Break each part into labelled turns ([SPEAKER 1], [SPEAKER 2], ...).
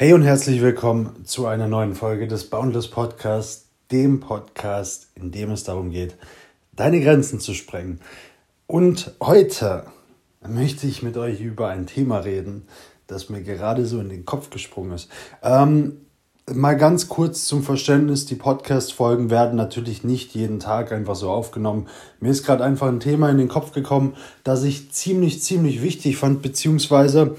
[SPEAKER 1] Hey und herzlich willkommen zu einer neuen Folge des Boundless Podcasts, dem Podcast, in dem es darum geht, deine Grenzen zu sprengen. Und heute möchte ich mit euch über ein Thema reden, das mir gerade so in den Kopf gesprungen ist. Ähm, mal ganz kurz zum Verständnis, die Podcast-Folgen werden natürlich nicht jeden Tag einfach so aufgenommen. Mir ist gerade einfach ein Thema in den Kopf gekommen, das ich ziemlich, ziemlich wichtig fand, beziehungsweise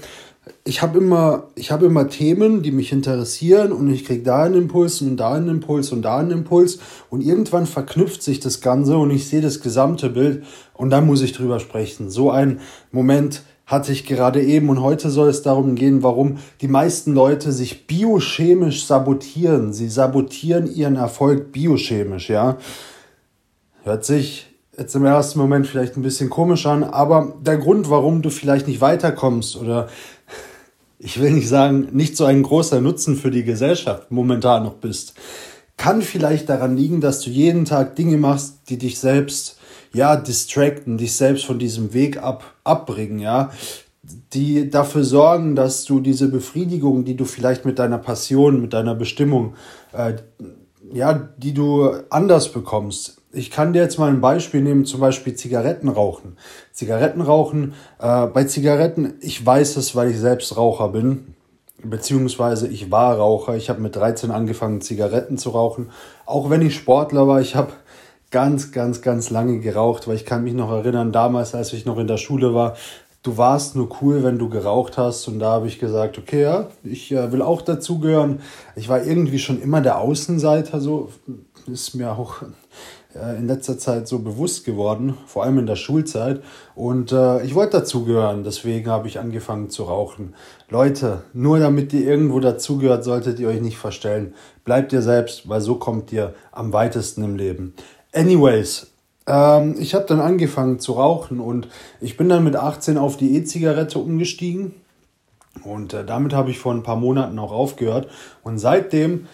[SPEAKER 1] ich habe immer, habe immer Themen, die mich interessieren und ich kriege da einen Impuls und da einen Impuls und da einen Impuls und irgendwann verknüpft sich das Ganze und ich sehe das gesamte Bild und dann muss ich drüber sprechen. So ein Moment hatte ich gerade eben und heute soll es darum gehen, warum die meisten Leute sich biochemisch sabotieren. Sie sabotieren ihren Erfolg biochemisch, ja. Hört sich jetzt im ersten Moment vielleicht ein bisschen komisch an, aber der Grund, warum du vielleicht nicht weiterkommst oder ich will nicht sagen, nicht so ein großer Nutzen für die Gesellschaft momentan noch bist, kann vielleicht daran liegen, dass du jeden Tag Dinge machst, die dich selbst, ja, distracten, dich selbst von diesem Weg ab, abbringen, ja, die dafür sorgen, dass du diese Befriedigung, die du vielleicht mit deiner Passion, mit deiner Bestimmung, äh, ja, die du anders bekommst, ich kann dir jetzt mal ein Beispiel nehmen, zum Beispiel Zigaretten rauchen. Zigaretten rauchen, äh, bei Zigaretten, ich weiß es, weil ich selbst Raucher bin, beziehungsweise ich war Raucher. Ich habe mit 13 angefangen, Zigaretten zu rauchen. Auch wenn ich Sportler war, ich habe ganz, ganz, ganz lange geraucht, weil ich kann mich noch erinnern, damals, als ich noch in der Schule war, du warst nur cool, wenn du geraucht hast. Und da habe ich gesagt, okay, ja, ich äh, will auch dazugehören. Ich war irgendwie schon immer der Außenseiter, so ist mir auch äh, in letzter Zeit so bewusst geworden, vor allem in der Schulzeit. Und äh, ich wollte dazugehören, deswegen habe ich angefangen zu rauchen. Leute, nur damit ihr irgendwo dazugehört, solltet ihr euch nicht verstellen. Bleibt ihr selbst, weil so kommt ihr am weitesten im Leben. Anyways, ähm, ich habe dann angefangen zu rauchen und ich bin dann mit 18 auf die E-Zigarette umgestiegen. Und äh, damit habe ich vor ein paar Monaten auch aufgehört. Und seitdem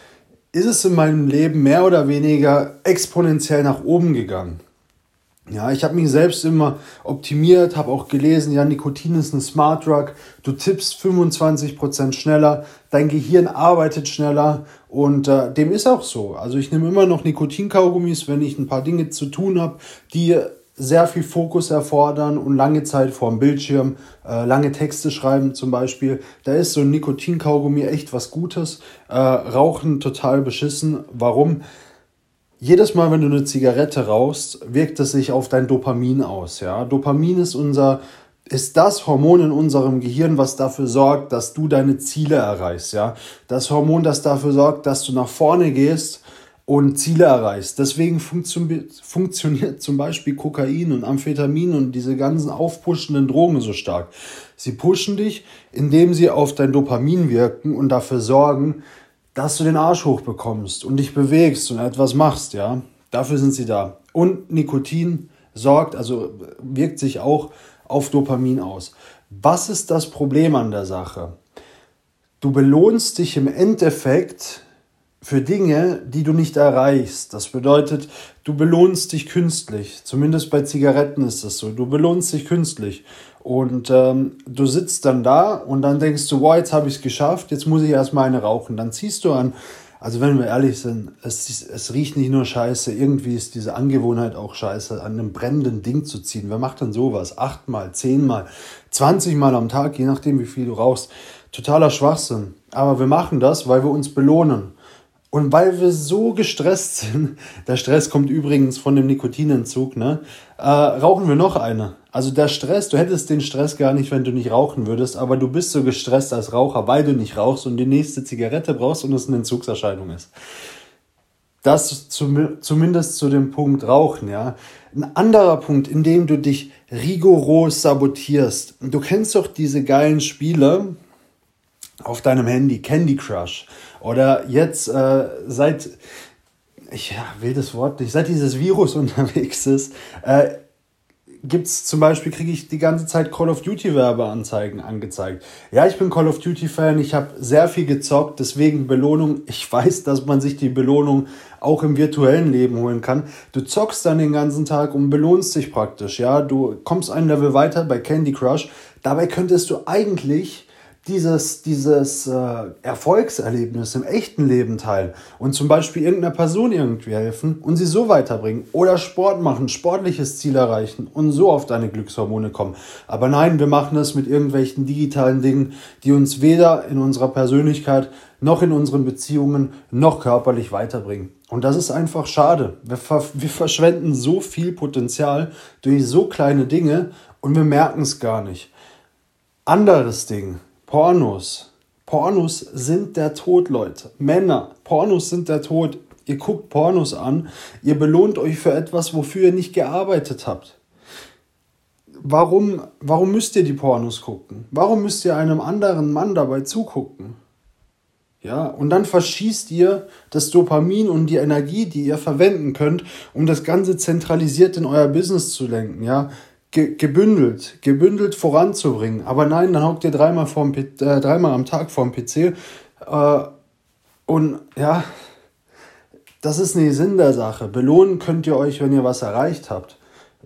[SPEAKER 1] ist es in meinem Leben mehr oder weniger exponentiell nach oben gegangen. Ja, ich habe mich selbst immer optimiert, habe auch gelesen, ja, Nikotin ist ein Smart Drug, du tippst 25% schneller, dein Gehirn arbeitet schneller und äh, dem ist auch so. Also ich nehme immer noch Nikotinkaugummis, wenn ich ein paar Dinge zu tun habe, die sehr viel Fokus erfordern und lange Zeit vorm Bildschirm, äh, lange Texte schreiben zum Beispiel. Da ist so ein Nikotinkaugummi echt was Gutes. Äh, Rauchen total beschissen. Warum? Jedes Mal, wenn du eine Zigarette rauchst, wirkt es sich auf dein Dopamin aus. Ja? Dopamin ist unser ist das Hormon in unserem Gehirn, was dafür sorgt, dass du deine Ziele erreichst, ja? Das Hormon, das dafür sorgt, dass du nach vorne gehst und Ziele erreichst. Deswegen funktioniert zum Beispiel Kokain und Amphetamin und diese ganzen aufpushenden Drogen so stark. Sie pushen dich, indem sie auf dein Dopamin wirken und dafür sorgen, dass du den Arsch hochbekommst und dich bewegst und etwas machst, ja. Dafür sind sie da. Und Nikotin sorgt, also wirkt sich auch auf Dopamin aus. Was ist das Problem an der Sache? Du belohnst dich im Endeffekt für Dinge, die du nicht erreichst. Das bedeutet, du belohnst dich künstlich. Zumindest bei Zigaretten ist das so. Du belohnst dich künstlich. Und ähm, du sitzt dann da und dann denkst du, wow, jetzt habe ich es geschafft, jetzt muss ich erstmal eine rauchen. Dann ziehst du an. Also wenn wir ehrlich sind, es, es riecht nicht nur scheiße, irgendwie ist diese Angewohnheit auch scheiße, an einem brennenden Ding zu ziehen. Wer macht dann sowas? Achtmal, zehnmal, zwanzigmal am Tag, je nachdem wie viel du rauchst. Totaler Schwachsinn. Aber wir machen das, weil wir uns belohnen. Und weil wir so gestresst sind, der Stress kommt übrigens von dem Nikotinentzug, ne, äh, rauchen wir noch eine. Also der Stress, du hättest den Stress gar nicht, wenn du nicht rauchen würdest, aber du bist so gestresst als Raucher, weil du nicht rauchst und die nächste Zigarette brauchst und es eine Entzugserscheinung ist. Das zum, zumindest zu dem Punkt Rauchen, ja. Ein anderer Punkt, in dem du dich rigoros sabotierst. Du kennst doch diese geilen Spiele auf deinem Handy, Candy Crush oder jetzt äh, seit, ich ja, will das Wort nicht, seit dieses Virus unterwegs ist, äh, es zum Beispiel, kriege ich die ganze Zeit Call of Duty Werbeanzeigen angezeigt. Ja, ich bin Call of Duty Fan, ich habe sehr viel gezockt, deswegen Belohnung. Ich weiß, dass man sich die Belohnung auch im virtuellen Leben holen kann. Du zockst dann den ganzen Tag und belohnst dich praktisch. Ja, du kommst ein Level weiter bei Candy Crush. Dabei könntest du eigentlich dieses, dieses äh, Erfolgserlebnis im echten Leben teilen und zum Beispiel irgendeiner Person irgendwie helfen und sie so weiterbringen oder Sport machen, sportliches Ziel erreichen und so auf deine Glückshormone kommen. Aber nein, wir machen das mit irgendwelchen digitalen Dingen, die uns weder in unserer Persönlichkeit noch in unseren Beziehungen noch körperlich weiterbringen. Und das ist einfach schade. Wir, ver wir verschwenden so viel Potenzial durch so kleine Dinge und wir merken es gar nicht. Anderes Ding, Pornos. Pornos sind der Tod, Leute. Männer, Pornos sind der Tod. Ihr guckt Pornos an, ihr belohnt euch für etwas, wofür ihr nicht gearbeitet habt. Warum, warum müsst ihr die Pornos gucken? Warum müsst ihr einem anderen Mann dabei zugucken? Ja, und dann verschießt ihr das Dopamin und die Energie, die ihr verwenden könnt, um das Ganze zentralisiert in euer Business zu lenken. Ja, ge gebündelt, gebündelt voranzubringen. Aber nein, dann hockt ihr dreimal, vorm, äh, dreimal am Tag vorm PC. Äh, und ja, das ist nicht Sinn der Sache. Belohnen könnt ihr euch, wenn ihr was erreicht habt.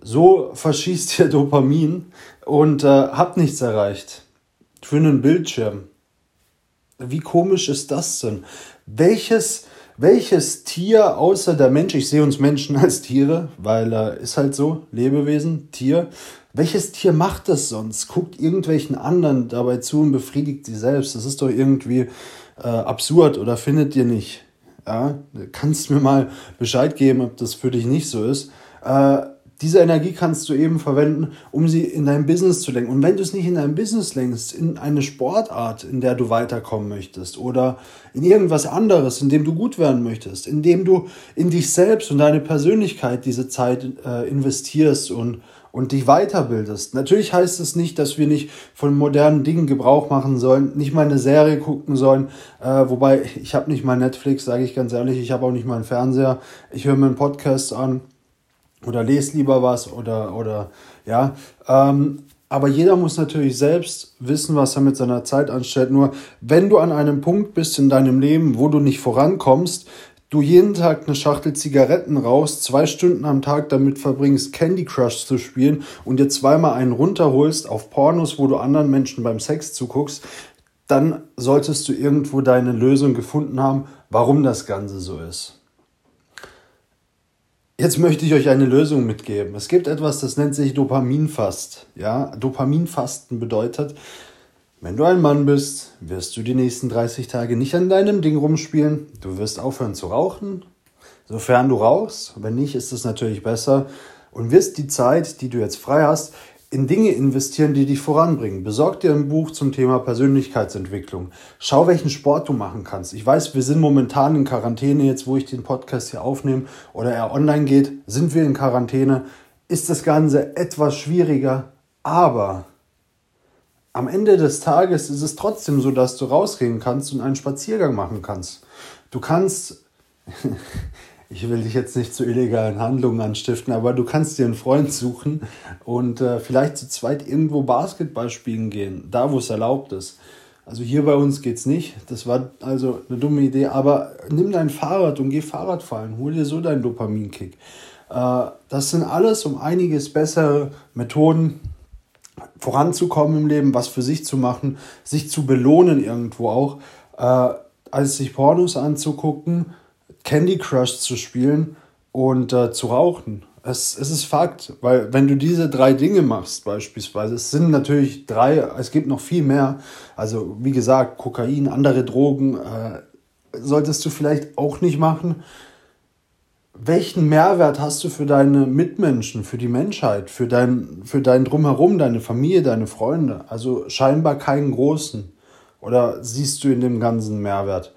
[SPEAKER 1] So verschießt ihr Dopamin und äh, habt nichts erreicht. Für einen Bildschirm. Wie komisch ist das denn? Welches welches Tier außer der Mensch, ich sehe uns Menschen als Tiere, weil er äh, ist halt so, Lebewesen, Tier, welches Tier macht das sonst? Guckt irgendwelchen anderen dabei zu und befriedigt sie selbst. Das ist doch irgendwie äh, absurd oder findet ihr nicht? Ja, kannst mir mal Bescheid geben, ob das für dich nicht so ist. Äh, diese Energie kannst du eben verwenden, um sie in dein Business zu lenken. Und wenn du es nicht in dein Business lenkst, in eine Sportart, in der du weiterkommen möchtest oder in irgendwas anderes, in dem du gut werden möchtest, in dem du in dich selbst und deine Persönlichkeit diese Zeit äh, investierst und, und dich weiterbildest. Natürlich heißt es nicht, dass wir nicht von modernen Dingen Gebrauch machen sollen, nicht mal eine Serie gucken sollen, äh, wobei ich habe nicht mal Netflix, sage ich ganz ehrlich, ich habe auch nicht mal einen Fernseher, ich höre mir einen Podcast an oder lest lieber was oder, oder ja. Ähm, aber jeder muss natürlich selbst wissen, was er mit seiner Zeit anstellt. Nur wenn du an einem Punkt bist in deinem Leben, wo du nicht vorankommst, du jeden Tag eine Schachtel Zigaretten raus, zwei Stunden am Tag damit verbringst, Candy Crush zu spielen und dir zweimal einen runterholst auf Pornos, wo du anderen Menschen beim Sex zuguckst, dann solltest du irgendwo deine Lösung gefunden haben, warum das Ganze so ist. Jetzt möchte ich euch eine Lösung mitgeben. Es gibt etwas, das nennt sich Dopaminfast. Ja, Dopaminfasten bedeutet, wenn du ein Mann bist, wirst du die nächsten 30 Tage nicht an deinem Ding rumspielen. Du wirst aufhören zu rauchen, sofern du rauchst. Wenn nicht, ist es natürlich besser. Und wirst die Zeit, die du jetzt frei hast, in Dinge investieren, die dich voranbringen. Besorg dir ein Buch zum Thema Persönlichkeitsentwicklung. Schau, welchen Sport du machen kannst. Ich weiß, wir sind momentan in Quarantäne, jetzt wo ich den Podcast hier aufnehme oder er online geht, sind wir in Quarantäne. Ist das Ganze etwas schwieriger, aber am Ende des Tages ist es trotzdem so, dass du rausgehen kannst und einen Spaziergang machen kannst. Du kannst ich will dich jetzt nicht zu illegalen Handlungen anstiften, aber du kannst dir einen Freund suchen und äh, vielleicht zu zweit irgendwo Basketball spielen gehen, da wo es erlaubt ist. Also hier bei uns geht's nicht. Das war also eine dumme Idee. Aber nimm dein Fahrrad und geh Fahrrad fahren. Hol dir so deinen Dopaminkick. Äh, das sind alles um einiges bessere Methoden, voranzukommen im Leben, was für sich zu machen, sich zu belohnen irgendwo auch, äh, als sich Pornos anzugucken Candy Crush zu spielen und äh, zu rauchen. Es, es ist Fakt, weil wenn du diese drei Dinge machst, beispielsweise, es sind natürlich drei, es gibt noch viel mehr. Also wie gesagt, Kokain, andere Drogen, äh, solltest du vielleicht auch nicht machen. Welchen Mehrwert hast du für deine Mitmenschen, für die Menschheit, für dein, für dein Drumherum, deine Familie, deine Freunde? Also scheinbar keinen großen. Oder siehst du in dem Ganzen Mehrwert?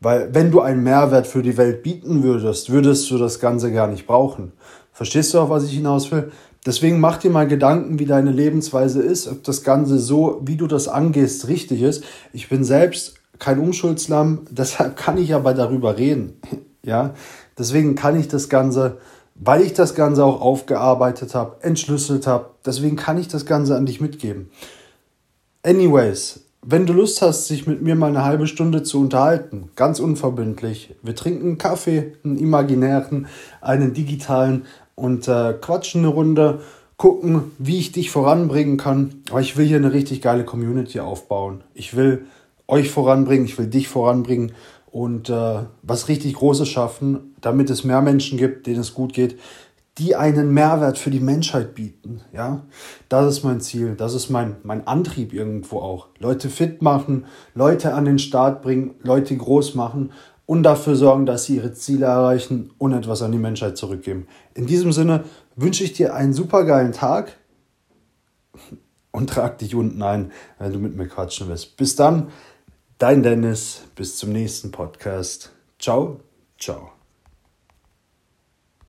[SPEAKER 1] Weil wenn du einen Mehrwert für die Welt bieten würdest, würdest du das Ganze gar nicht brauchen. Verstehst du, auf was ich hinaus will? Deswegen mach dir mal Gedanken, wie deine Lebensweise ist, ob das Ganze so, wie du das angehst, richtig ist. Ich bin selbst kein Umschuldslamm, deshalb kann ich aber darüber reden. Ja, deswegen kann ich das Ganze, weil ich das Ganze auch aufgearbeitet habe, entschlüsselt habe, deswegen kann ich das Ganze an dich mitgeben. Anyways, wenn du Lust hast, sich mit mir mal eine halbe Stunde zu unterhalten, ganz unverbindlich, wir trinken einen Kaffee, einen imaginären, einen digitalen und äh, quatschen eine Runde, gucken, wie ich dich voranbringen kann. Aber ich will hier eine richtig geile Community aufbauen. Ich will euch voranbringen, ich will dich voranbringen und äh, was richtig Großes schaffen, damit es mehr Menschen gibt, denen es gut geht, die einen Mehrwert für die Menschheit bieten. Ja, das ist mein Ziel, das ist mein, mein Antrieb irgendwo auch. Leute fit machen, Leute an den Start bringen, Leute groß machen und dafür sorgen, dass sie ihre Ziele erreichen und etwas an die Menschheit zurückgeben. In diesem Sinne wünsche ich dir einen super geilen Tag und trag dich unten ein, wenn du mit mir quatschen willst. Bis dann, dein Dennis, bis zum nächsten Podcast. Ciao, ciao.